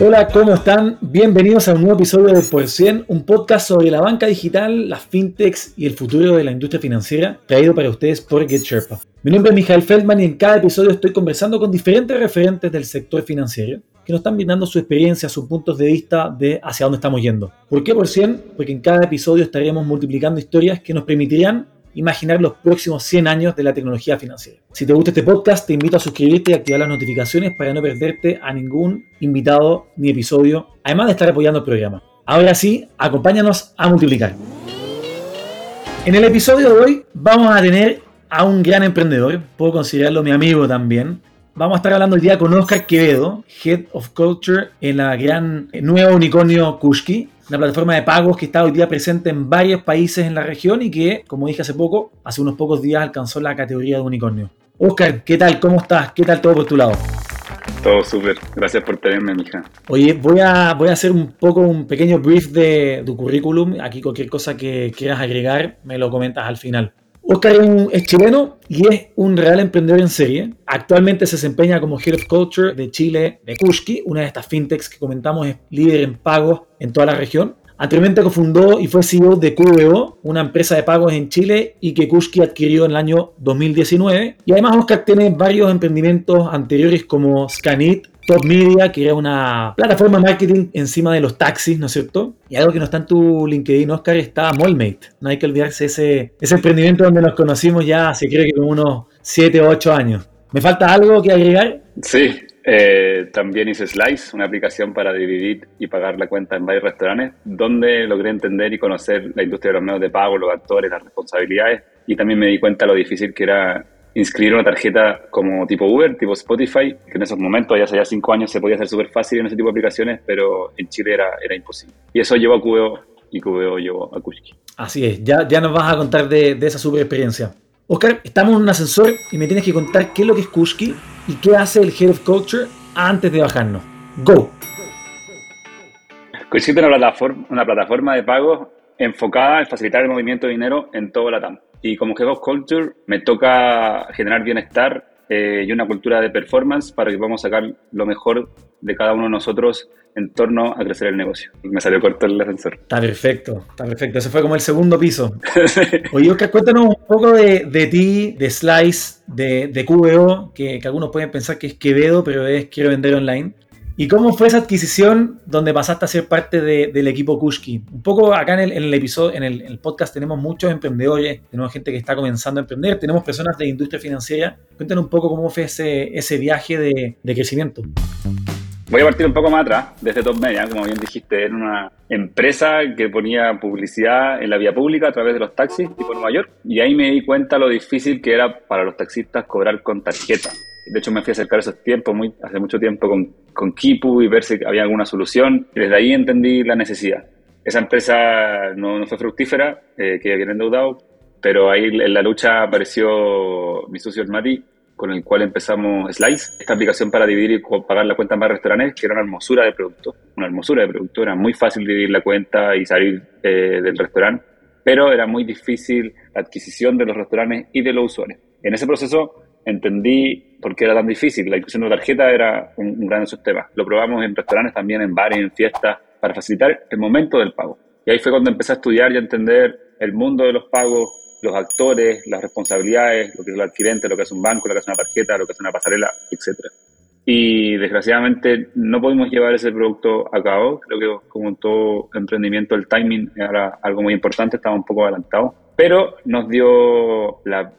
Hola, ¿cómo están? Bienvenidos a un nuevo episodio de Por 100, un podcast sobre la banca digital, las fintechs y el futuro de la industria financiera, traído para ustedes por GetSherpa. Mi nombre es Michael Feldman y en cada episodio estoy conversando con diferentes referentes del sector financiero que nos están brindando su experiencia, sus puntos de vista de hacia dónde estamos yendo. ¿Por qué por 100? Porque en cada episodio estaremos multiplicando historias que nos permitirán imaginar los próximos 100 años de la tecnología financiera. Si te gusta este podcast, te invito a suscribirte y activar las notificaciones para no perderte a ningún invitado ni episodio, además de estar apoyando el programa. Ahora sí, acompáñanos a multiplicar. En el episodio de hoy vamos a tener a un gran emprendedor, puedo considerarlo mi amigo también, Vamos a estar hablando hoy día con Oscar Quevedo, Head of Culture en la gran nueva unicornio Kushki, una plataforma de pagos que está hoy día presente en varios países en la región y que, como dije hace poco, hace unos pocos días alcanzó la categoría de unicornio. Oscar, ¿qué tal? ¿Cómo estás? ¿Qué tal todo por tu lado? Todo súper. Gracias por tenerme, mija. Oye, voy a, voy a hacer un poco un pequeño brief de tu currículum. Aquí cualquier cosa que quieras agregar, me lo comentas al final. Oscar es, chileno y es un real emprendedor en serie. Actualmente se desempeña como Head of Culture de Chile de Kushki, una de estas fintechs que comentamos es líder en pagos en toda la región. Anteriormente cofundó y fue CEO de QBO, una empresa de pagos en Chile y que Kushki adquirió en el año 2019. Y además Oscar tiene varios emprendimientos anteriores como Scanit, Top Media, que era una plataforma de marketing encima de los taxis, ¿no es cierto? Y algo que no está en tu LinkedIn, Oscar, está Mallmate. No hay que olvidarse ese, ese emprendimiento donde nos conocimos ya, se cree que como unos 7 o 8 años. ¿Me falta algo que agregar? Sí, eh, también hice Slice, una aplicación para dividir y pagar la cuenta en varios restaurantes, donde logré entender y conocer la industria de los medios de pago, los actores, las responsabilidades, y también me di cuenta lo difícil que era inscribir una tarjeta como tipo Uber, tipo Spotify, que en esos momentos, ya hace ya cinco años, se podía hacer súper fácil en ese tipo de aplicaciones, pero en Chile era, era imposible. Y eso llevó a QBO y QBO llevó a Kushki. Así es, ya, ya nos vas a contar de, de esa super experiencia. Oscar, estamos en un ascensor y me tienes que contar qué es lo que es Kushki y qué hace el Head of Culture antes de bajarnos. Go. Kushki es una plataforma, una plataforma de pagos enfocada en facilitar el movimiento de dinero en todo la TAM. Y como Head of Culture me toca generar bienestar eh, y una cultura de performance para que podamos sacar lo mejor de cada uno de nosotros en torno a crecer el negocio. Me salió corto el ascensor. Está perfecto, está perfecto. Ese fue como el segundo piso. Oye, Oscar, cuéntanos un poco de, de ti, de Slice, de, de QBO, que, que, algunos pueden pensar que es Quevedo, pero es Quiero Vender Online. ¿Y cómo fue esa adquisición donde pasaste a ser parte de, del equipo Kushki? Un poco acá en el, episodio, en el, podcast tenemos muchos emprendedores, tenemos gente que está comenzando a emprender, tenemos personas de industria financiera. Cuéntanos un poco cómo fue ese, viaje de, de crecimiento. Voy a partir un poco más atrás, desde Top Media, como bien dijiste, era una empresa que ponía publicidad en la vía pública a través de los taxis tipo Nueva York, y ahí me di cuenta lo difícil que era para los taxistas cobrar con tarjeta. De hecho, me fui a acercar esos tiempos, muy, hace mucho tiempo, con, con Kipu y ver si había alguna solución. Y desde ahí entendí la necesidad. Esa empresa no, fue fructífera, eh, quedé bien endeudado, pero ahí en la lucha apareció mi socio el Mati, con el cual empezamos Slice, esta aplicación para dividir y pagar la cuenta en más restaurantes, que era una hermosura de producto. Una hermosura de producto, era muy fácil dividir la cuenta y salir eh, del restaurante, pero era muy difícil la adquisición de los restaurantes y de los usuarios. En ese proceso entendí por qué era tan difícil. La inclusión de tarjeta era un, un gran sistema. Lo probamos en restaurantes, también en bares, en fiestas, para facilitar el momento del pago. Y ahí fue cuando empecé a estudiar y a entender el mundo de los pagos, los actores, las responsabilidades, lo que es el adquirente, lo que es un banco, lo que es una tarjeta, lo que es una pasarela, etc. Y desgraciadamente no pudimos llevar ese producto a cabo. Creo que como en todo emprendimiento el timing era algo muy importante, estaba un poco adelantado. Pero nos dio la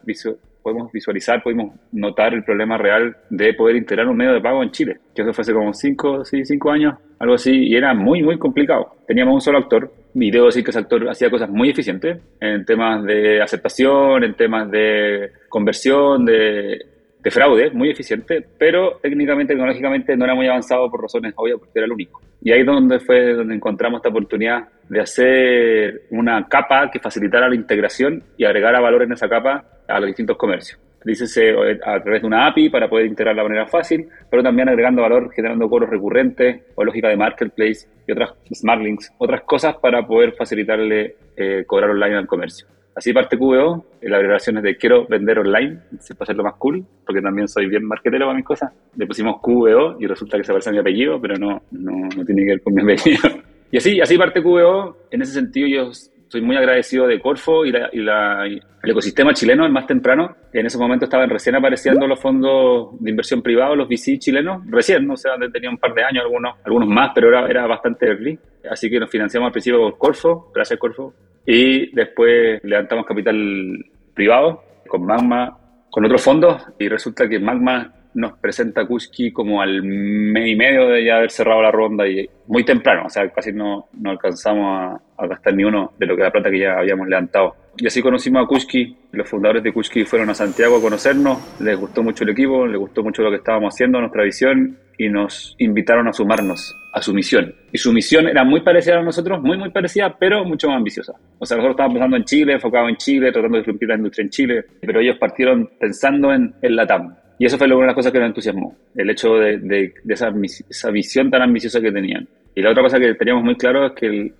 podemos visualizar, pudimos notar el problema real de poder integrar un medio de pago en Chile, que eso fue hace como 5 sí, cinco años, algo así, y era muy, muy complicado. Teníamos un solo actor, y debo decir que ese actor hacía cosas muy eficientes en temas de aceptación, en temas de conversión, de, de fraude, muy eficiente, pero técnicamente, tecnológicamente no era muy avanzado por razones obvias, porque era el único. Y ahí donde fue donde encontramos esta oportunidad de hacer una capa que facilitara la integración y agregara valor en esa capa a los distintos comercios. dícese a través de una API para poder integrarla de manera fácil, pero también agregando valor, generando cobros recurrentes o lógica de marketplace y otras smart links, otras cosas para poder facilitarle eh, cobrar online al comercio. Así parte QVO, la agregación es de quiero vender online, se puede hacerlo más cool, porque también soy bien marketero para mis cosas. Le pusimos QVO y resulta que se parece a mi apellido, pero no, no, no tiene que ver con mi apellido. Y así, así parte QVO, en ese sentido yo soy muy agradecido de Corfo y, el ecosistema chileno, el más temprano. En ese momento estaban recién apareciendo los fondos de inversión privados, los VC chilenos, recién, o sea, tenía un par de años algunos, algunos más, pero era, era bastante early. Así que nos financiamos al principio con Corfo, gracias Corfo, y después levantamos capital privado con Magma, con otros fondos, y resulta que Magma nos presenta Kuski como al mes y medio de ya haber cerrado la ronda y muy temprano, o sea, casi no, no alcanzamos a, gastar ni uno de lo que la plata que ya habíamos levantado. Y así conocimos a Kuski, los fundadores de Kuski fueron a Santiago a conocernos, les gustó mucho el equipo, les gustó mucho lo que estábamos haciendo, nuestra visión, y nos invitaron a sumarnos a su misión. Y su misión era muy parecida a nosotros, muy, muy parecida, pero mucho más ambiciosa. O sea, nosotros estábamos pensando en Chile, enfocados en Chile, tratando de disrumpir la industria en Chile, pero ellos partieron pensando en, en la TAM. Y eso fue una de las cosas que nos entusiasmó, el hecho de, esa, esa, visión tan ambiciosa que tenían. Y la otra cosa que teníamos muy claro es que,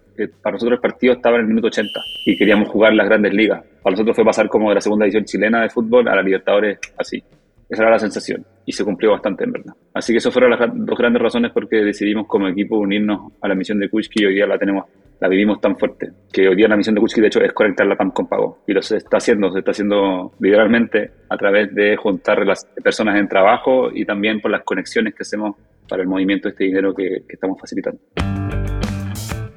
para nosotros el partido estaba en el minuto 80 y queríamos jugar las grandes ligas. Para nosotros fue pasar como de la segunda edición chilena de fútbol a la Libertadores así. Esa era la sensación y se cumplió bastante en verdad. Así que esas fueron las dos grandes razones por qué decidimos como equipo unirnos a la misión de Kuchki y hoy día la tenemos la vivimos tan fuerte, que hoy día la misión de Kuchki de hecho es conectar la PAM con pago. Y lo se está haciendo, se está haciendo literalmente a través de juntar las personas en trabajo y también por las conexiones que hacemos para el movimiento de este dinero que, que estamos facilitando.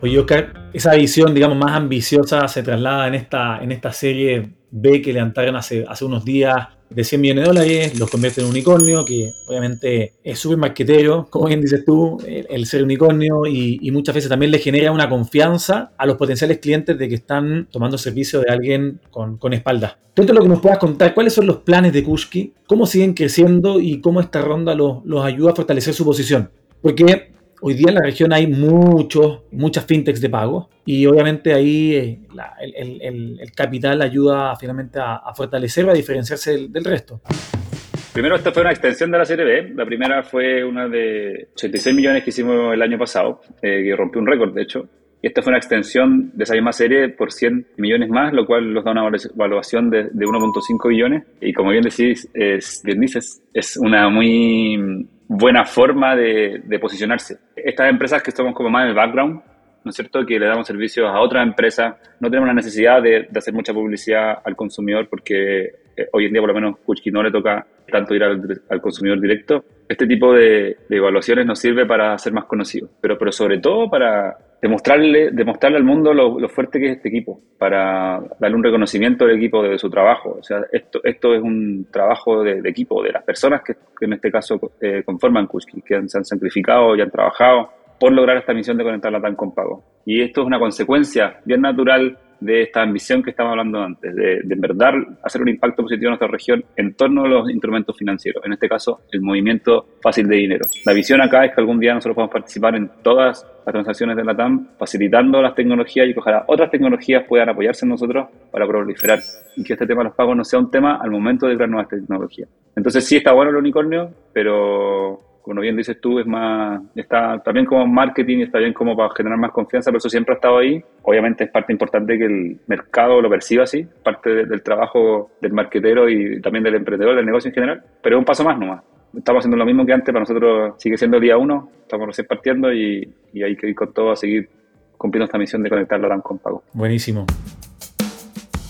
Oye, Oscar, esa visión, digamos, más ambiciosa se traslada en esta, en esta serie B que levantaron hace, hace unos días de 100 millones de dólares, los convierte en un unicornio, que obviamente es súper marquetero, como bien dices tú, el, ser unicornio, y, muchas veces también le genera una confianza a los potenciales clientes de que están tomando servicio de alguien con, con espalda. Dentro de lo que nos puedas contar, ¿cuáles son los planes de Kushki? ¿Cómo siguen creciendo y cómo esta ronda los, los ayuda a fortalecer su posición? Porque Hoy día en la región hay muchos, muchas fintechs de pago y obviamente ahí eh, el, capital ayuda finalmente a, fortalecer, a diferenciarse del, resto. Primero, esta fue una extensión de la serie B. La primera fue una de 86 millones que hicimos el año pasado, eh, que rompió un récord, de hecho. Y esta fue una extensión de esa misma serie por 100 millones más, lo cual nos da una evaluación de, de 1.5 billones. Y como bien decís, es, bien dices, es una muy buena forma de, posicionarse. Estas empresas que estamos como más en el background, ¿no es cierto? Que le damos servicios a otras empresas, no tenemos la necesidad de, hacer mucha publicidad al consumidor porque eh, hoy en día por lo menos Kuchki no le toca tanto ir al, consumidor directo. Este tipo de, evaluaciones nos sirve para ser más conocidos, pero, pero sobre todo para demostrarle, demostrarle al mundo lo, fuerte que es este equipo, para darle un reconocimiento al equipo de su trabajo. O sea, esto, esto es un trabajo de, equipo, de las personas que, en este caso eh, conforman Kushki, que se han sacrificado y han trabajado por lograr esta misión de conectar la TAN con pago. Y esto es una consecuencia bien natural de esta ambición que estaba hablando antes, de, de, en verdad hacer un impacto positivo en nuestra región en torno a los instrumentos financieros, en este caso el movimiento fácil de dinero. La visión acá es que algún día nosotros podamos participar en todas las transacciones de la TAM, facilitando las tecnologías y que ojalá otras tecnologías puedan apoyarse en nosotros para proliferar y que este tema de los pagos no sea un tema al momento de crear nuevas tecnologías. Entonces sí está bueno el unicornio, pero como bien dices tú, es más, está también como marketing, está bien como para generar más confianza, pero eso siempre ha estado ahí. Obviamente es parte importante que el mercado lo perciba así, parte del trabajo del marketero y también del emprendedor, del negocio en general, pero es un paso más nomás. Estamos haciendo lo mismo que antes, para nosotros sigue siendo el día uno, estamos recién partiendo y, y hay que ir con todo a seguir cumpliendo esta misión de conectar la con pago. Buenísimo.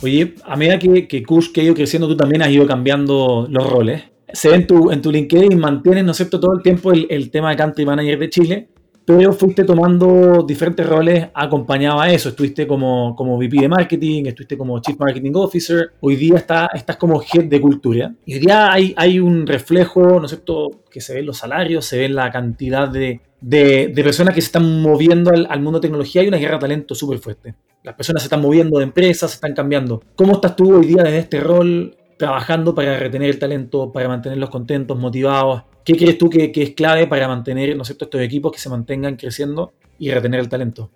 Oye, a medida que, que Kush que ha ido creciendo, tú también has ido cambiando los roles se ve en tu, en tu LinkedIn, mantienes, ¿no es cierto?, todo el tiempo el, tema de Country Manager de Chile, pero fuiste tomando diferentes roles acompañado a eso. Estuviste como, como VP de Marketing, estuviste como Chief Marketing Officer, hoy día está, estás como Head de Cultura. Y hoy día hay, hay un reflejo, ¿no es cierto?, que se ven los salarios, se ve la cantidad de, de, personas que se están moviendo al, al mundo de tecnología y una guerra de talento súper fuerte. Las personas se están moviendo de empresas, se están cambiando. ¿Cómo estás tú hoy día desde este rol? Trabajando para retener el talento, para mantenerlos contentos, motivados? ¿Qué crees tú que, es clave para mantener ¿no estos equipos que se mantengan creciendo y retener el talento?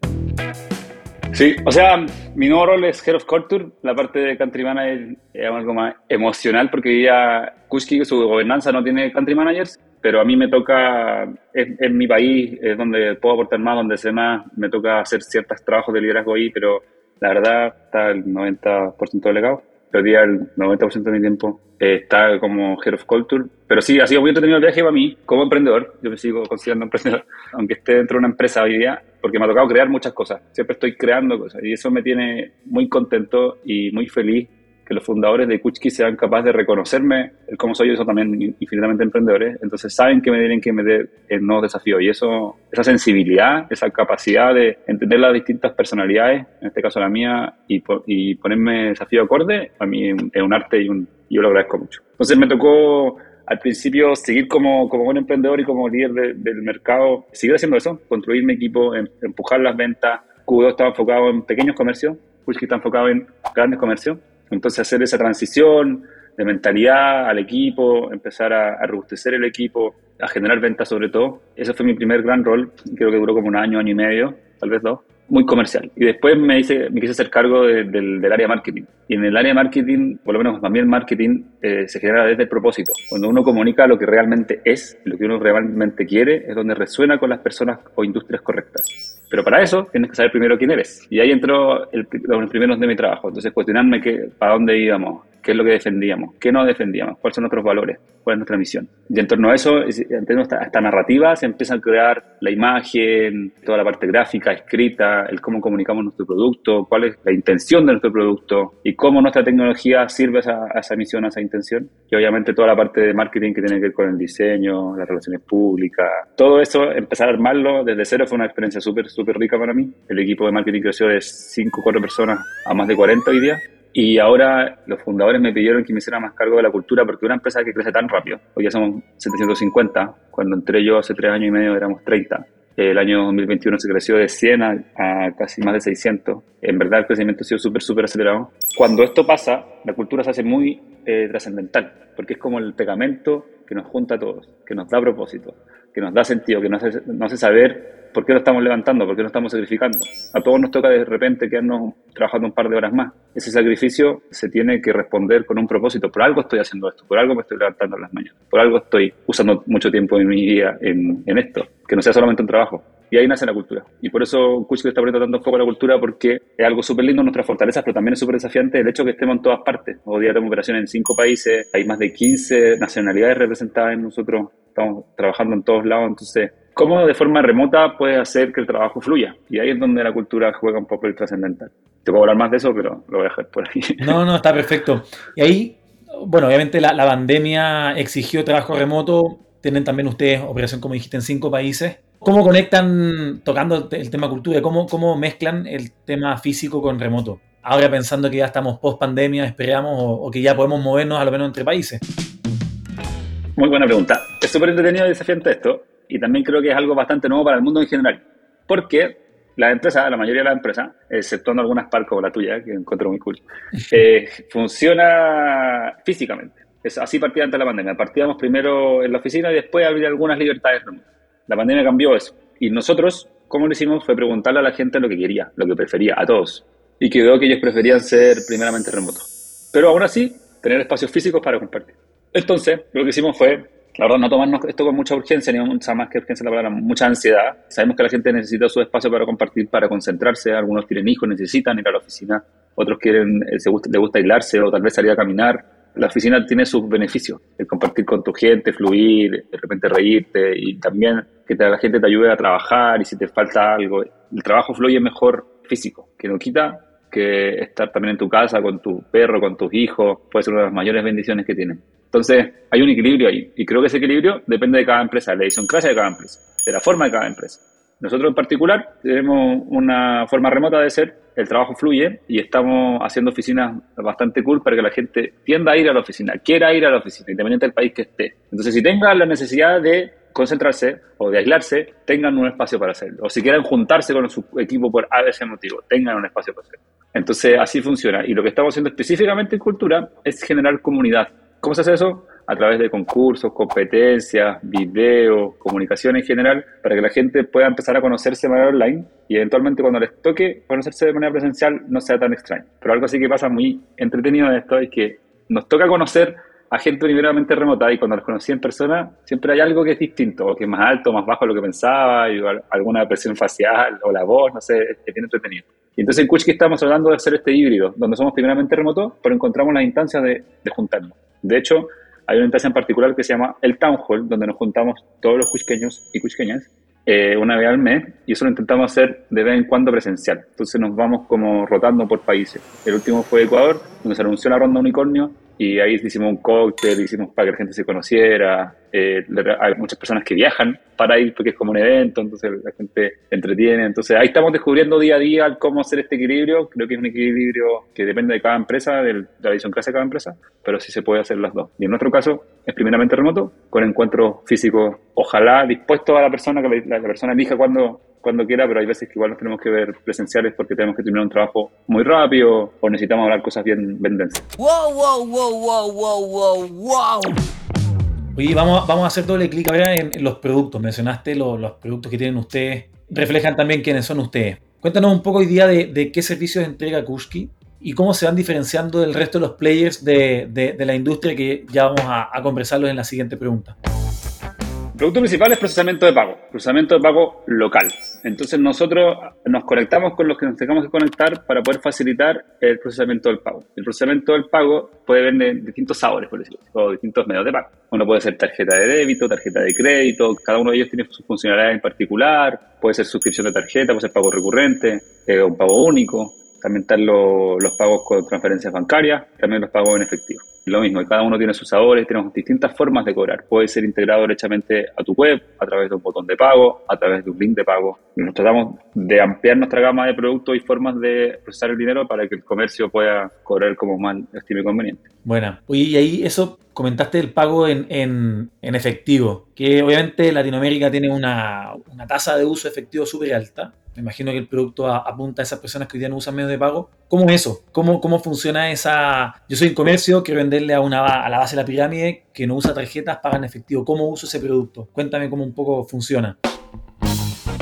Sí, o sea, mi nuevo rol es Head of Culture, la parte de Country Manager es algo más emocional porque ya Kushki, su gobernanza no tiene Country Managers, pero a mí me toca, en, mi país, es donde puedo aportar más, donde sé más, me toca hacer ciertos trabajos de liderazgo ahí, pero la verdad está el 90% delegado día el 90% de mi tiempo eh, está como Head of Culture. Pero sí, ha sido muy entretenido el viaje para mí, como emprendedor. Yo me sigo considerando emprendedor, aunque esté dentro de una empresa hoy día, porque me ha tocado crear muchas cosas. Siempre estoy creando cosas y eso me tiene muy contento y muy feliz que los fundadores de Kuchki sean capaces de reconocerme el cómo soy, yo soy también infinitamente emprendedores, entonces saben que me tienen que meter en nuevos desafíos y eso, esa sensibilidad, esa capacidad de entender las distintas personalidades, en este caso la mía, y, y ponerme desafío acorde, a mí es un arte y, un, yo lo agradezco mucho. Entonces me tocó al principio seguir como, como buen emprendedor y como líder del mercado, seguir haciendo eso, construir mi equipo, em, empujar las ventas. q estaba enfocado en pequeños comercios, Kuchki está enfocado en grandes comercios entonces hacer esa transición de mentalidad al equipo, empezar a, a robustecer el equipo, a generar ventas sobre todo. Ese fue mi primer gran rol, creo que duró como un año, año y medio, tal vez dos muy comercial. Y después me, hice, me quise hacer cargo del, del, área marketing. Y en el área marketing, por lo menos también marketing, eh, se genera desde el propósito. Cuando uno comunica lo que realmente es, lo que uno realmente quiere, es donde resuena con las personas o industrias correctas. Pero para eso tienes que saber primero quién eres. Y ahí entró el, los primeros de mi trabajo. Entonces, cuestionarme que, para dónde íbamos, qué es lo que defendíamos, qué no defendíamos, cuáles son nuestros valores, cuál es nuestra misión. Y en torno a eso, en torno a esta, narrativa, se empieza a crear la imagen, toda la parte gráfica, escrita, el cómo comunicamos nuestro producto, cuál es la intención de nuestro producto y cómo nuestra tecnología sirve a esa, misión, a esa intención. Y obviamente toda la parte de marketing que tiene que ver con el diseño, las relaciones públicas, todo eso, empezar a armarlo desde cero fue una experiencia súper, súper rica para mí. El equipo de marketing creció de 5 o 4 personas a más de 40 hoy día y ahora los fundadores me pidieron que me hiciera más cargo de la cultura porque una empresa que crece tan rápido, hoy ya somos 750, cuando entré yo hace tres años y medio éramos 30. El año 2021 se creció de 100 a, casi más de 600. En verdad el crecimiento ha sido súper, súper acelerado. Cuando esto pasa, la cultura se hace muy eh, trascendental, porque es como el pegamento que nos junta a todos, que nos da propósito, que nos da sentido, que nos hace, nos hace saber ¿Por qué lo estamos levantando? ¿Por qué lo estamos sacrificando? A todos nos toca de repente quedarnos trabajando un par de horas más. Ese sacrificio se tiene que responder con un propósito. Por algo estoy haciendo esto, por algo me estoy levantando las mañanas, por algo estoy usando mucho tiempo en mi día en, esto, que no sea solamente un trabajo. Y ahí nace la cultura. Y por eso Kuchik está poniendo tanto foco a la cultura porque es algo súper lindo nuestras fortalezas, pero también es súper desafiante el hecho de que estemos en todas partes. Hoy día tenemos operaciones en cinco países, hay más de 15 nacionalidades representadas en nosotros, estamos trabajando en todos lados, entonces cómo de forma remota puedes hacer que el trabajo fluya. Y ahí es donde la cultura juega un papel trascendental. Te puedo hablar más de eso, pero lo voy a dejar por ahí. No, no, está perfecto. Y ahí, bueno, obviamente la, pandemia exigió trabajo remoto. Tienen también ustedes operación, como dijiste, en cinco países. ¿Cómo conectan, tocando el tema cultura, cómo, cómo mezclan el tema físico con remoto? Ahora pensando que ya estamos post pandemia, esperamos, o, que ya podemos movernos a lo menos entre países. Muy buena pregunta. Es súper entretenido y desafiante esto y también creo que es algo bastante nuevo para el mundo en general. Porque la empresa, la mayoría de las empresas, exceptuando algunas parcos como la tuya, que encuentro muy cool, eh, funciona físicamente. Es así partía antes de la pandemia. Partíamos primero en la oficina y después había algunas libertades La pandemia cambió eso. Y nosotros, ¿cómo lo hicimos? Fue preguntarle a la gente lo que quería, lo que prefería, a todos. Y quedó que ellos preferían ser primeramente remotos. Pero aún así, tener espacios físicos para compartir. Entonces, lo que hicimos fue la verdad, no tomarnos esto con mucha urgencia, ni mucha más que urgencia la palabra, mucha ansiedad. Sabemos que la gente necesita su espacio para compartir, para concentrarse. Algunos tienen hijos, necesitan ir a la oficina. Otros quieren, eh, se gusta, gusta aislarse o tal vez salir a caminar. La oficina tiene sus beneficios, el compartir con tu gente, fluir, de repente reírte y también que la gente te ayude a trabajar y si te falta algo. El trabajo fluye mejor físico, que no quita que estar también en tu casa con tu perro, con tus hijos, puede ser una de las mayores bendiciones que tienen. Entonces, hay un equilibrio ahí. Y creo que ese equilibrio depende de cada empresa, de la idiosincrasia de cada empresa, de la forma de cada empresa. Nosotros en particular tenemos una forma remota de ser, el trabajo fluye y estamos haciendo oficinas bastante cool para que la gente tienda a ir a la oficina, quiera ir a la oficina, independientemente del país que esté. Entonces, si tengan la necesidad de concentrarse o de aislarse, tengan un espacio para hacerlo. O si quieren juntarse con su equipo por ese motivo, tengan un espacio para hacerlo. Entonces, así funciona. Y lo que estamos haciendo específicamente en cultura es generar comunidad ¿Cómo se hace eso? a través de concursos, competencias, videos, comunicación en general, para que la gente pueda empezar a conocerse de manera online y eventualmente cuando les toque conocerse de manera presencial no sea tan extraño. Pero algo así que pasa muy entretenido de esto es que nos toca conocer a gente primeramente remota y cuando los conocí en persona siempre hay algo que es distinto, o que es más alto, más bajo de lo que pensaba, y alguna expresión facial o la voz, no sé, es bien entretenido. Y entonces en Kuchki estamos hablando de hacer este híbrido, donde somos primeramente remotos, pero encontramos las instancias de juntarnos. De hecho, hay una instancia en particular que se llama el Town Hall, donde nos juntamos todos los cuchqueños y cuchqueñas eh, una vez al mes y eso lo intentamos hacer de vez en cuando presencial. Entonces nos vamos como rotando por países. El último fue Ecuador, donde se anunció la ronda unicornio y ahí hicimos un cóctel, hicimos para que la gente se conociera. Eh, hay muchas personas que viajan para ir porque es como un evento, entonces la gente entretiene. Entonces ahí estamos descubriendo día a día cómo hacer este equilibrio. Creo que es un equilibrio que depende de cada empresa, de la visión clase de cada empresa, pero sí se puede hacer las dos. Y en nuestro caso es primeramente remoto, con encuentros físicos, ojalá dispuesto a la persona, que la, la persona elija cuando cuando quiera, pero hay veces que igual nos tenemos que ver presenciales porque tenemos que terminar un trabajo muy rápido o necesitamos hablar cosas bien, bien densas. Wow, wow, wow, wow, wow, wow, wow. Oye, vamos, vamos a hacer doble clic ahora en, en los productos. Mencionaste los, los productos que tienen ustedes, reflejan también quiénes son ustedes. Cuéntanos un poco hoy día de, de qué servicios entrega Kushki y cómo se van diferenciando del resto de los players de, de, de la industria que ya vamos a, a conversarlos en la siguiente pregunta. Producto principal es procesamiento de pago, procesamiento de pago local. Entonces nosotros nos conectamos con los que nos tengamos que conectar para poder facilitar el procesamiento del pago. El procesamiento del pago puede ver de distintos sabores, por decirlo o distintos medios de pago. Uno puede ser tarjeta de débito, tarjeta de crédito, cada uno de ellos tiene sus funcionalidades en particular, puede ser suscripción de tarjeta, puede ser pago recurrente, eh, un pago único, también están los pagos con transferencias bancarias, también los pagos en efectivo. Lo mismo, cada uno tiene sus sabores, tenemos distintas formas de cobrar. Puede ser integrado derechamente a tu web, a través de un botón de pago, a través de un link de pago. Nos tratamos de ampliar nuestra gama de productos y formas de procesar el dinero para que el comercio pueda cobrar como más estime conveniente. Buena. Oye, y ahí eso comentaste el pago en, en, en efectivo, que obviamente Latinoamérica tiene una, una tasa de uso efectivo súper alta. Me imagino que el producto apunta a esas personas que hoy día no usan medios de pago. ¿Cómo es eso? ¿Cómo, ¿Cómo funciona esa...? Yo soy un comercio, quiero venderle a, una, a la base de la pirámide que no usa tarjetas, paga en efectivo. ¿Cómo uso ese producto? Cuéntame cómo un poco funciona.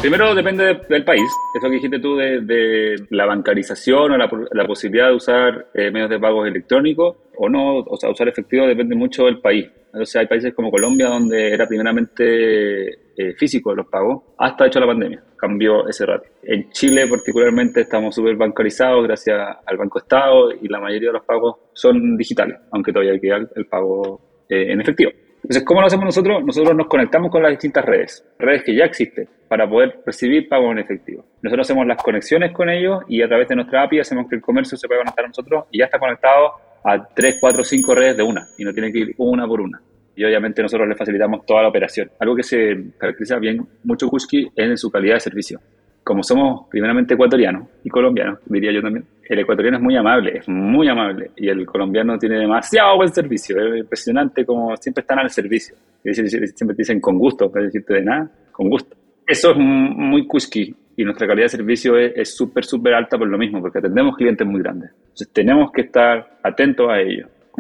Primero depende del país, eso que dijiste tú de, de la bancarización o la, la, posibilidad de usar eh, medios de pagos electrónicos o no, o sea, usar efectivo depende mucho del país. Entonces hay países como Colombia donde era primeramente eh, físico los pagos, hasta hecho la pandemia, cambió ese ratio. En Chile particularmente estamos súper bancarizados gracias al Banco Estado y la mayoría de los pagos son digitales, aunque todavía queda el, el pago eh, en efectivo. Entonces, ¿cómo lo hacemos nosotros? Nosotros nos conectamos con las distintas redes, redes que ya existen, para poder recibir pagos en efectivo. Nosotros hacemos las conexiones con ellos y a través de nuestra API hacemos que el comercio se pueda conectar a nosotros y ya está conectado a 3, 4, 5 redes de una y no tiene que ir una por una. Y obviamente nosotros le facilitamos toda la operación. Algo que se caracteriza bien mucho Kushki es en su calidad de servicio. Como somos primeramente ecuatorianos y colombianos, diría yo también, el ecuatoriano es muy amable, es muy amable, y el colombiano tiene demasiado buen servicio, es impresionante como siempre están al servicio. Siempre te dicen con gusto, para decirte de nada, con gusto. Eso es muy Kushki, y nuestra calidad de servicio es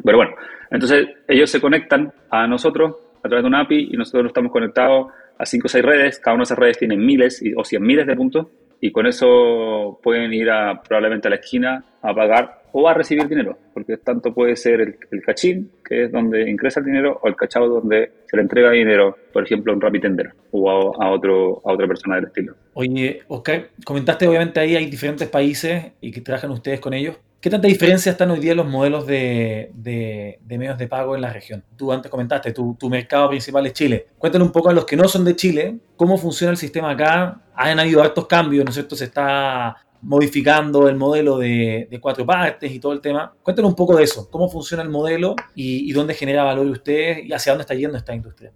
Pero bueno, entonces ellos se conectan a nosotros a través de una API y nosotros estamos conectados a 5 o 6 redes, cada una de esas redes tiene miles o cien miles de puntos y con eso pueden ir a, probablemente a la esquina a pagar o a recibir dinero, porque tanto puede ser el, cachín, que es donde ingresa el dinero, o el cachado donde se le entrega dinero, por ejemplo, a un rapitender o a, a, otro, a otra persona del estilo. Oye, Oscar, comentaste obviamente ahí hay diferentes países y que trabajan ustedes con ellos. ¿Qué tanta diferencia están hoy día los modelos de, de, de, medios de pago en la región? Tú antes comentaste, tu, tu, mercado principal es Chile. Cuéntanos un poco a los que no son de Chile, cómo funciona el sistema acá. Han habido hartos cambios, ¿no es cierto? Se está modificando el modelo de, de cuatro partes y todo el tema. Cuéntanos un poco de eso, cómo funciona el modelo y, y dónde genera valor ustedes y hacia dónde está yendo esta industria.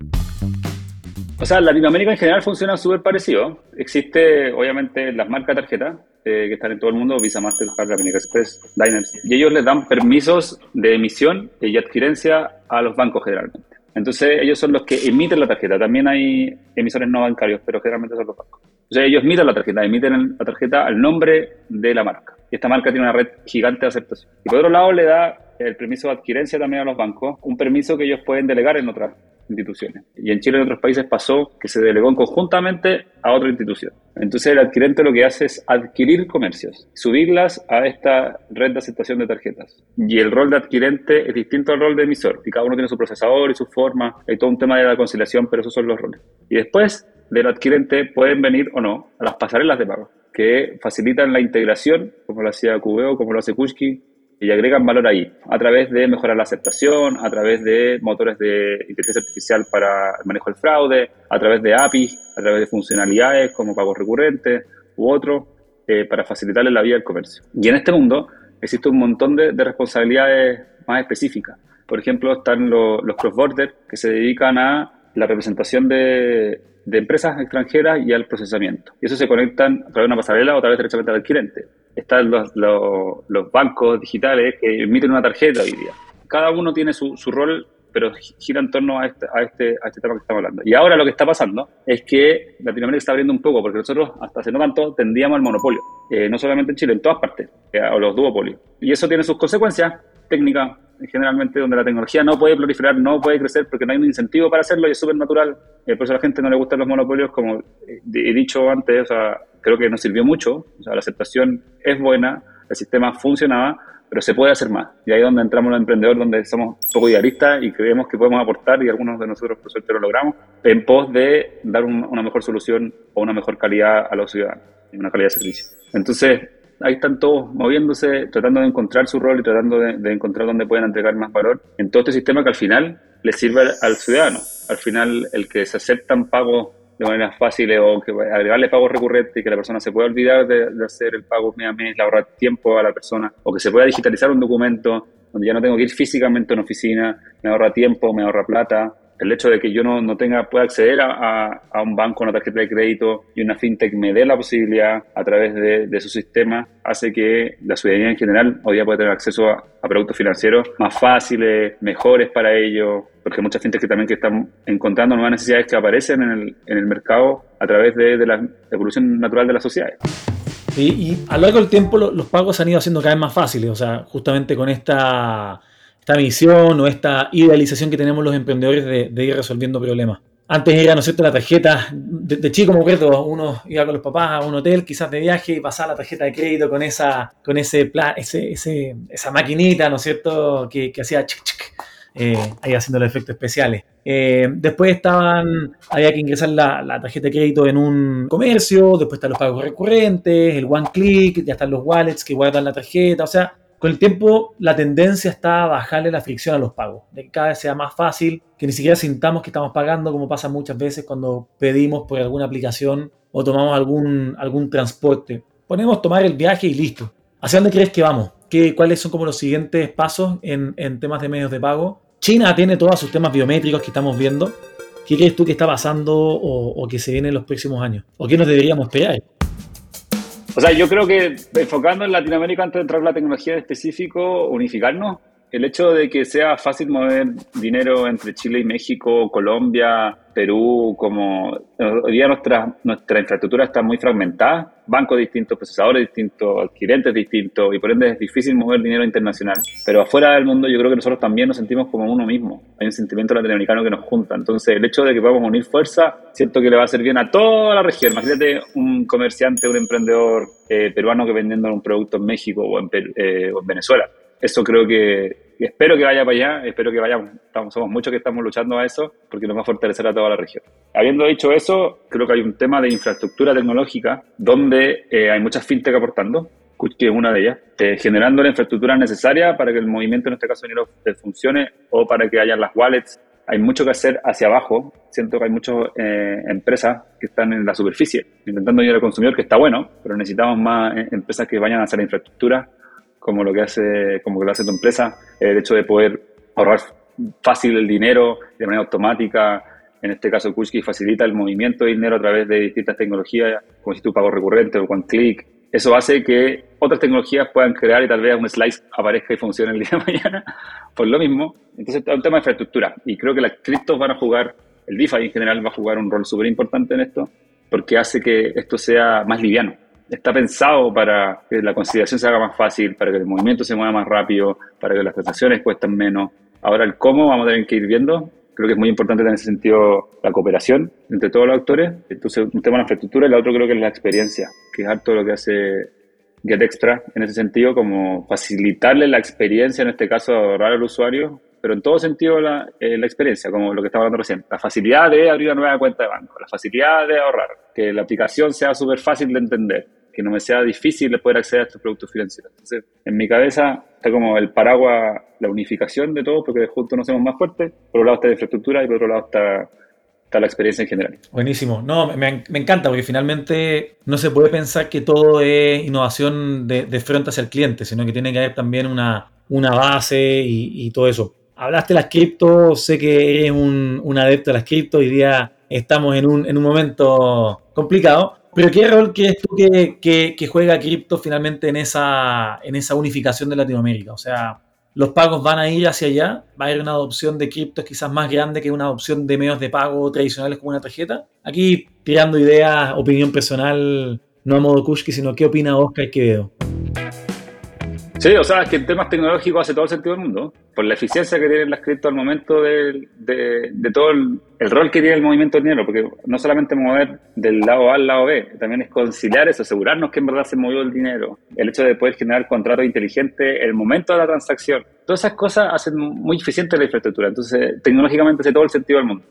O sea, Latinoamérica en general funciona súper parecido. Existe, obviamente, las marcas tarjeta eh, que están en todo el mundo, Visa, Mastercard, American Express, Dynamics, y ellos les dan permisos de emisión y adquirencia a los bancos generalmente. Entonces, ellos son los que emiten la tarjeta. También hay emisores no bancarios, pero generalmente son los bancos. O sea, ellos emiten la tarjeta, emiten la tarjeta al nombre de la marca. Y esta marca tiene una red gigante de aceptación. Y por otro lado, le da el permiso de adquirencia también a los bancos, un permiso que ellos pueden delegar en otras instituciones. Y en Chile y en otros países pasó que se delegó conjuntamente a otra institución. Entonces el adquirente lo que hace es adquirir comercios, subirlas a esta red de aceptación de tarjetas. Y el rol de adquirente es distinto al rol de emisor. Y cada uno tiene su procesador y su forma. Hay todo un tema de la conciliación, pero esos son los roles. Y después del adquirente pueden venir o no a las pasarelas de pago, que facilitan la integración, como lo hacía Cubeo, como lo hace Kushki, y agregan valor ahí, a través de mejorar la aceptación, a través de motores de inteligencia artificial para el manejo del fraude, a través de APIs, a través de funcionalidades como pagos recurrentes u otros, eh, para facilitarle la vida al comercio. Y en este mundo existe un montón de, responsabilidades más específicas. Por ejemplo, están los, cross-border que se dedican a la representación de, de empresas extranjeras y al procesamiento. Y eso se conectan a través de una pasarela o a través directamente al adquirente. Están los, bancos digitales que emiten una tarjeta hoy día. Cada uno tiene su, su rol, pero gira en torno a este, este, a este tema que estamos hablando. Y ahora lo que está pasando es que Latinoamérica está abriendo un poco, porque nosotros hasta hace no tanto tendíamos al monopolio. Eh, no solamente en Chile, en todas partes, eh, o los duopolios. Y eso tiene sus consecuencias técnicas, generalmente donde la tecnología no puede proliferar, no puede crecer porque no hay un incentivo para hacerlo y es súper natural. Eh, por eso a la gente no le gustan los monopolios, como he dicho antes, creo que nos sirvió mucho, la aceptación es buena, el sistema funcionaba, pero se puede hacer más. Y ahí es donde entramos los emprendedores, donde somos un poco idealistas y creemos que podemos aportar, y algunos de nosotros por suerte lo logramos, en pos de dar una mejor solución o una mejor calidad a los ciudadanos, una calidad de servicio. Entonces, ahí están todos moviéndose, tratando de encontrar su rol y tratando de, encontrar dónde pueden entregar más valor en todo este sistema que al final le sirve al, ciudadano. Al final, el que se aceptan pagos de manera fácil o que agregarle pagos recurrentes y que la persona se pueda olvidar de, hacer el pago mes a mes, ahorrar tiempo a la persona, o que se pueda digitalizar un documento donde ya no tengo que ir físicamente a una oficina, me ahorra tiempo, me ahorra plata, el hecho de que yo no, no tenga, pueda acceder a, a, un banco, una tarjeta de crédito y una fintech me dé la posibilidad a través de, de, su sistema, hace que la ciudadanía en general hoy día pueda tener acceso a, productos financieros más fáciles, mejores para ellos, porque muchas fintechs que también que están encontrando nuevas necesidades que aparecen en el, en el mercado a través de, de la evolución natural de las sociedades. y a lo largo del tiempo los pagos han ido haciendo cada vez más fáciles, o sea, justamente con esta esta visión o esta idealización que tenemos los emprendedores de, ir resolviendo problemas. Antes era, ¿no es cierto?, la tarjeta, de, chico me acuerdo, uno iba con los papás a un hotel, quizás de viaje, y pasaba la tarjeta de crédito con esa, con ese, plan, ese, ese esa maquinita, ¿no es cierto?, que, hacía chic, chic, eh, ahí haciendo los efectos especiales. Eh, después estaban, había que ingresar la, tarjeta de crédito en un comercio, después están los pagos recurrentes, el one click, ya están los wallets que guardan la tarjeta, o sea, con el tiempo, la tendencia está a bajarle la fricción a los pagos, de que cada vez sea más fácil, que ni siquiera sintamos que estamos pagando, como pasa muchas veces cuando pedimos por alguna aplicación o tomamos algún, algún transporte. Ponemos tomar el viaje y listo. ¿Hacia dónde crees que vamos? ¿Qué, ¿Cuáles son como los siguientes pasos en, temas de medios de pago? China tiene todos sus temas biométricos que estamos viendo. ¿Qué crees tú que está pasando o, o que se viene en los próximos años? ¿O qué nos deberíamos esperar? O sea, yo creo que enfocando en Latinoamérica antes de entrar la tecnología en específico, unificarnos, el hecho de que sea fácil mover dinero entre Chile y México, Colombia, Perú, como hoy día nuestra, nuestra infraestructura está muy fragmentada, bancos distintos, procesadores distintos, adquirentes distintos, y por ende es difícil mover dinero internacional. Pero afuera del mundo yo creo que nosotros también nos sentimos como uno mismo. Hay un sentimiento latinoamericano que nos junta. Entonces el hecho de que podamos unir fuerza, siento que le va a hacer bien a toda la región. Imagínate un comerciante, un emprendedor eh, peruano que vendiendo un producto en México o en, eh, o en Venezuela eso creo que, espero que vaya para allá, espero que vayamos, estamos, somos muchos que estamos luchando a eso, porque nos va a fortalecer a toda la región. Habiendo dicho eso, creo que hay un tema de infraestructura tecnológica donde eh, hay muchas fintech aportando, que es una de ellas, eh, generando la infraestructura necesaria para que el movimiento, en este caso dinero, funcione o para que haya las wallets. Hay mucho que hacer hacia abajo. Siento que hay muchas eh, empresas que están en la superficie, intentando llegar al consumidor, que está bueno, pero necesitamos más empresas que vayan a hacer la infraestructura como lo que hace, como lo hace tu empresa, el hecho de poder ahorrar fácil el dinero de manera automática. En este caso, Kushki facilita el movimiento de dinero a través de distintas tecnologías, como si tu pago recurrente o one click. Eso hace que otras tecnologías puedan crear y tal vez un slice aparezca y funcione el día de mañana por lo mismo. Entonces, es un tema de infraestructura. Y creo que las criptos van a jugar, el DeFi en general va a jugar un rol súper importante en esto. porque hace que esto sea más liviano. Está pensado para que la conciliación se haga más fácil, para que el movimiento se mueva más rápido, para que las transacciones cuesten menos. Ahora el cómo vamos a tener que ir viendo. Creo que es muy importante en ese sentido la cooperación entre todos los actores. Entonces, un tema de la infraestructura y el otro creo que es la experiencia, que es harto lo que hace GetExtra en ese sentido, como facilitarle la experiencia, en este caso ahorrar al usuario, pero en todo sentido la, eh, la experiencia, como lo que estaba hablando recién. La facilidad de abrir una nueva cuenta de banco, la facilidad de ahorrar, que la aplicación sea súper fácil de entender, que no me sea difícil poder acceder a estos productos financieros. Entonces, en mi cabeza está como el paraguas, la unificación de todo, porque juntos nos hacemos más fuertes. Por un lado está la infraestructura y por otro lado está, está la experiencia en general. Buenísimo. No, me, me encanta porque finalmente no se puede pensar que todo es innovación de, de frente hacia el cliente, sino que tiene que haber también una, una base y, y todo eso. Hablaste de las cripto, sé que eres un, un adepto de las cripto, hoy día estamos en un, en un momento complicado, pero ¿qué rol crees tú que, que, que juega cripto finalmente en esa, en esa unificación de Latinoamérica? O sea, los pagos van a ir hacia allá, va a haber una adopción de criptos quizás más grande que una adopción de medios de pago tradicionales como una tarjeta. Aquí tirando ideas, opinión personal, no a modo Kushki, sino qué opina Oscar Quevedo. Sí, o sea, es que en temas tecnológicos hace todo el sentido del mundo, por la eficiencia que tienen las criptos al momento de, de, de todo el, el, rol que tiene el movimiento del dinero, porque no solamente mover del lado A al lado B, también es conciliar eso, asegurarnos que en verdad se movió el dinero, el hecho de poder generar contratos inteligentes, el momento de la transacción, todas esas cosas hacen muy eficiente la infraestructura, entonces tecnológicamente hace todo el sentido del mundo.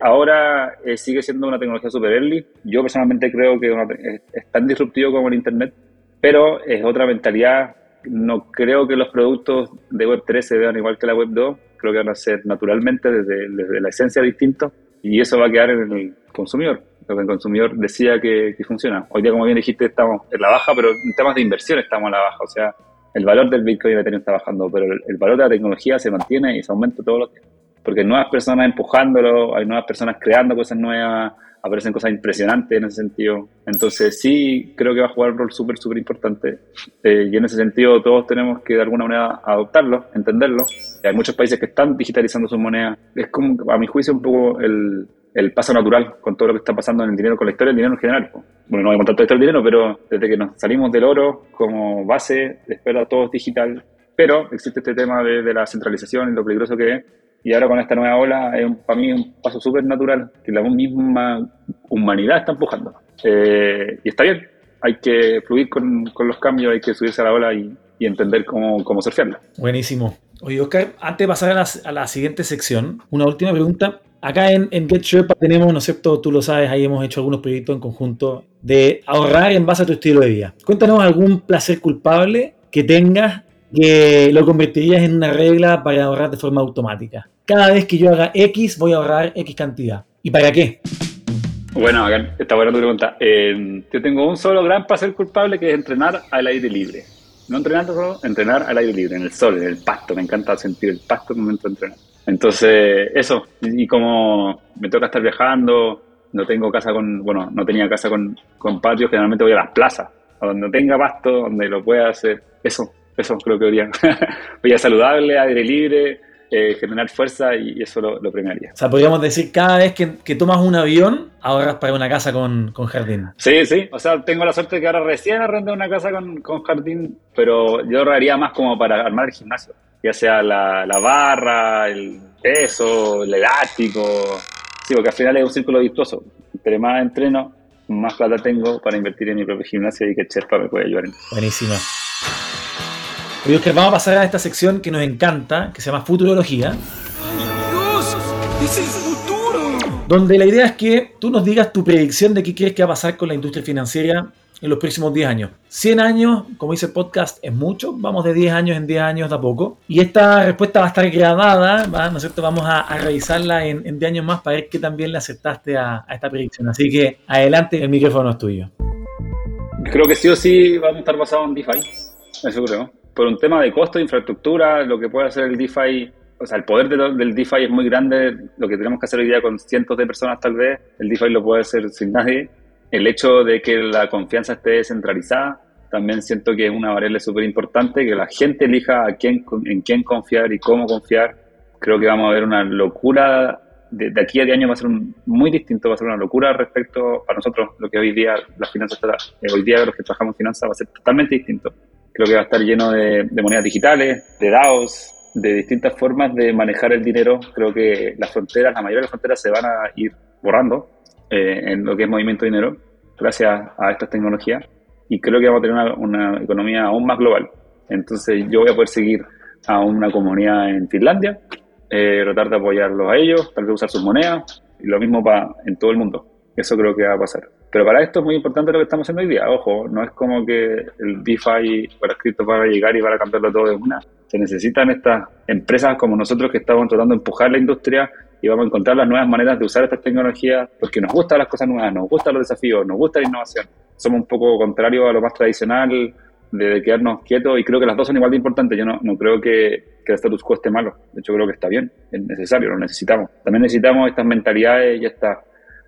Ahora eh, sigue siendo una tecnología super early, yo personalmente creo que una, es, es tan disruptivo como el Internet, pero es otra mentalidad no creo que los productos de Web3 se vean igual que la Web2, creo que van a ser naturalmente desde, desde la esencia distintos y eso va a quedar en el consumidor, lo que el consumidor decía que, funciona. Hoy día, como bien dijiste, estamos en la baja, pero en temas de inversión estamos en la baja, o sea, el valor del Bitcoin y está bajando, pero el, el valor de la tecnología se mantiene y se aumenta todos los días, porque hay nuevas personas empujándolo, hay nuevas personas creando cosas nuevas, aparecen cosas impresionantes en ese sentido. Entonces sí creo que va a jugar un rol súper, súper importante. Eh, y en ese sentido todos tenemos que de alguna manera adoptarlo, entenderlo. Hay muchos países que están digitalizando sus monedas. Es como, a mi juicio, un poco el, el paso natural con todo lo que está pasando en el dinero, con la historia del dinero en general. Bueno, no voy a contar la historia del dinero, pero desde que nos salimos del oro como base, después todo es digital. Pero existe este tema de, de la centralización y lo peligroso que es y ahora con esta nueva ola es un, para mí un paso súper natural que la misma humanidad está empujando. Eh, y está bien, hay que fluir con, con, los cambios, hay que subirse a la ola y, y entender cómo, cómo surfearla. Buenísimo. Oye, Oscar, antes de pasar a la, a la siguiente sección, una última pregunta. Acá en, en Get tenemos, ¿no es cierto? Tú lo sabes, ahí hemos hecho algunos proyectos en conjunto de ahorrar en base a tu estilo de vida. Cuéntanos algún placer culpable que tengas que lo convertirías en una regla para ahorrar de forma automática. Cada vez que yo haga X, voy a ahorrar X cantidad. ¿Y para qué? Bueno, está buena tu pregunta. Eh, yo tengo un solo gran placer culpable que es entrenar al aire libre. No entrenar solo, entrenar al aire libre, en el sol, en el pasto. Me encanta sentir el pasto en el momento de entrenar. Entonces, eso. Y como me toca estar viajando, no tengo casa con, bueno, no tenía casa con, con patio, generalmente voy a las plazas, a donde tenga pasto, donde lo pueda hacer. Eso, eso creo que habría. Vida saludable, aire libre, eh, generar fuerza y, eso lo, lo, premiaría. O sea, podríamos decir, cada vez que, que, tomas un avión, ahorras para una casa con, con, jardín. Sí, sí. O sea, tengo la suerte de que ahora recién arrendé una casa con, con jardín, pero yo ahorraría más como para armar el gimnasio. Ya sea la, la barra, el peso, el elástico. Sí, porque al final es un círculo virtuoso. Entre más entreno, más plata tengo para invertir en mi propio gimnasio y que Cherpa me puede ayudar en eso. Buenísimo. Oye, Oscar, vamos a pasar a esta sección que nos encanta, que se llama Futurología. ¡Ay, Dios! ¡Es el futuro! Donde la idea es que tú nos digas tu predicción de qué crees que va a pasar con la industria financiera en los próximos 10 años. 100 años, como dice el podcast, es mucho. Vamos de 10 años en 10 años de a poco. Y esta respuesta va a estar grabada, ¿va? ¿no es cierto? Vamos a, a revisarla en, en, 10 años más para ver qué también le aceptaste a, a esta predicción. Así que adelante, el micrófono es tuyo. Creo que sí o sí vamos a estar basados en DeFi. Eso creo por un tema de costo de infraestructura, lo que puede hacer el DeFi, o sea, el poder de del DeFi es muy grande, lo que tenemos que hacer hoy día con cientos de personas tal vez, el DeFi lo puede hacer sin nadie. El hecho de que la confianza esté descentralizada, también siento que es una variable súper importante, que la gente elija a quién, en quién confiar y cómo confiar. Creo que vamos a ver una locura de, aquí a 10 años va a ser muy distinto, va a ser una locura respecto a nosotros, lo que hoy día las finanzas, eh, hoy día los que trabajamos en finanzas va a ser totalmente distinto. Creo que va a estar lleno de, monedas digitales, de DAOs, de distintas formas de manejar el dinero. Creo que las fronteras, la mayoría de las fronteras se van a ir borrando eh, en lo que es movimiento de dinero gracias a estas tecnologías y creo que vamos a tener una, economía aún más global. Entonces yo voy a poder seguir a una comunidad en Finlandia, eh, tratar de apoyarlos a ellos, tal vez usar sus monedas, y lo mismo para en todo el mundo. Eso creo que va a pasar. Pero para esto es muy importante lo que estamos haciendo hoy día. Ojo, no es como que el DeFi para escrito para llegar y para cambiarlo todo de una. Se necesitan estas empresas como nosotros que estamos tratando de empujar la industria y vamos a encontrar las nuevas maneras de usar estas tecnologías porque nos gustan las cosas nuevas, nos gustan los desafíos, nos gusta la innovación. Somos un poco contrarios a lo más tradicional de quedarnos quietos y creo que las dos son igual de importantes. Yo no, no creo que, que el status quo esté malo. De hecho, creo que está bien, es necesario, lo necesitamos. También necesitamos estas mentalidades y estas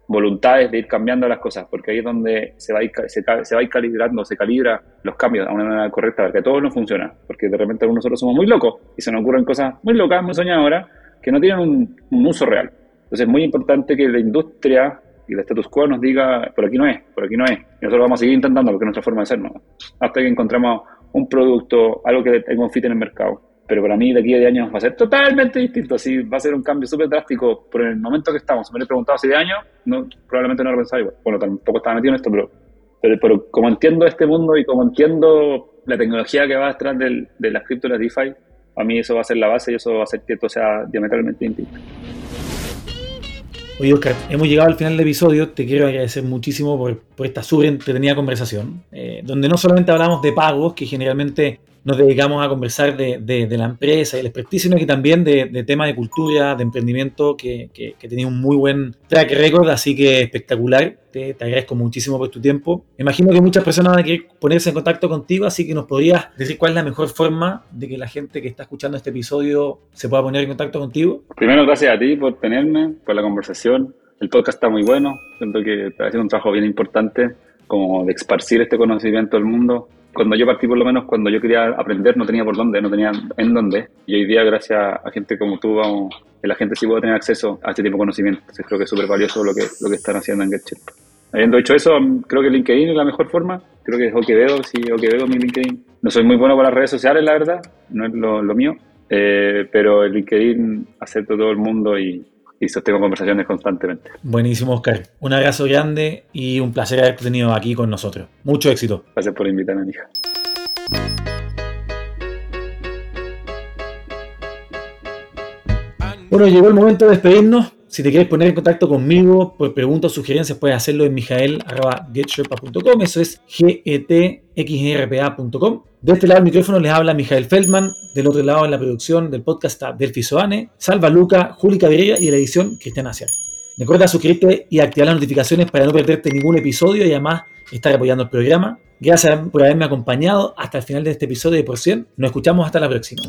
voluntades de ir cambiando las cosas, porque ahí es donde se va a ir, se, va a calibrando, se calibra los cambios de una manera correcta, porque todo no funciona, porque de repente nosotros somos muy locos y se nos ocurren cosas muy locas, muy soñadoras, que no tienen un, uso real. Entonces es muy importante que la industria y el status quo nos diga, por aquí no es, por aquí no es. Y nosotros vamos a seguir intentando porque es nuestra forma de ser, ¿no? hasta que encontremos un producto, algo que tenga un fit en el mercado. Pero para mí de aquí a 10 años va a ser totalmente distinto. Así va a ser un cambio súper drástico por el momento que estamos. Si me lo he preguntado hace 10 años, probablemente no lo pensaba igual. Bueno, tampoco estaba metido en esto, pero, pero, como entiendo este mundo y como entiendo la tecnología que va detrás del, de las cripto las DeFi, a mí eso va a ser la base y eso va a hacer que esto sea diametralmente distinto. Oye, Oscar, hemos llegado al final del episodio. Te quiero agradecer muchísimo por, por esta súper entretenida conversación, eh, donde no solamente hablamos de pagos, que generalmente nos dedicamos a conversar de, de, la empresa y el expertise, sino que también de, de temas de cultura, de emprendimiento, que, que, tenía un muy buen track record, así que espectacular. Te, te, agradezco muchísimo por tu tiempo. Imagino que muchas personas van a querer ponerse en contacto contigo, así que nos podrías decir cuál es la mejor forma de que la gente que está escuchando este episodio se pueda poner en contacto contigo. Primero, gracias a ti por tenerme, por la conversación. El podcast está muy bueno, siento que está haciendo un trabajo bien importante como de esparcir este conocimiento al mundo cuando yo partí, por lo menos, cuando yo quería aprender, no tenía por dónde, no tenía en dónde. Y hoy día, gracias a gente como tú, vamos, la gente sí puede tener acceso a este tipo de conocimiento. Entonces, creo que es súper valioso lo que, lo que están haciendo en GetChip. Habiendo hecho eso, creo que LinkedIn es la mejor forma. Creo que es Oquevedo, sí, Oquevedo mi LinkedIn. No soy muy bueno con las redes sociales, la verdad, no es lo, lo mío. Eh, pero el LinkedIn acepto todo el mundo y, y sostengo conversaciones constantemente. Buenísimo, Oscar. Un abrazo grande y un placer haberte tenido aquí con nosotros. Mucho éxito. Gracias por invitarme, hija. Bueno, llegó el momento de despedirnos. Si te quieres poner en contacto conmigo por preguntas o sugerencias, puedes hacerlo en mijael.getsherpa.com. Eso es getxrpa.com. De este lado del micrófono les habla Mijael Feldman. Del otro lado en la producción del podcast está Delfi Soane, Salva Luca, Juli Cabrera y la edición Cristian Asia. Recuerda suscribirte y activar las notificaciones para no perderte ningún episodio y además estar apoyando el programa. Gracias por haberme acompañado hasta el final de este episodio de Por 100. Nos escuchamos hasta la próxima.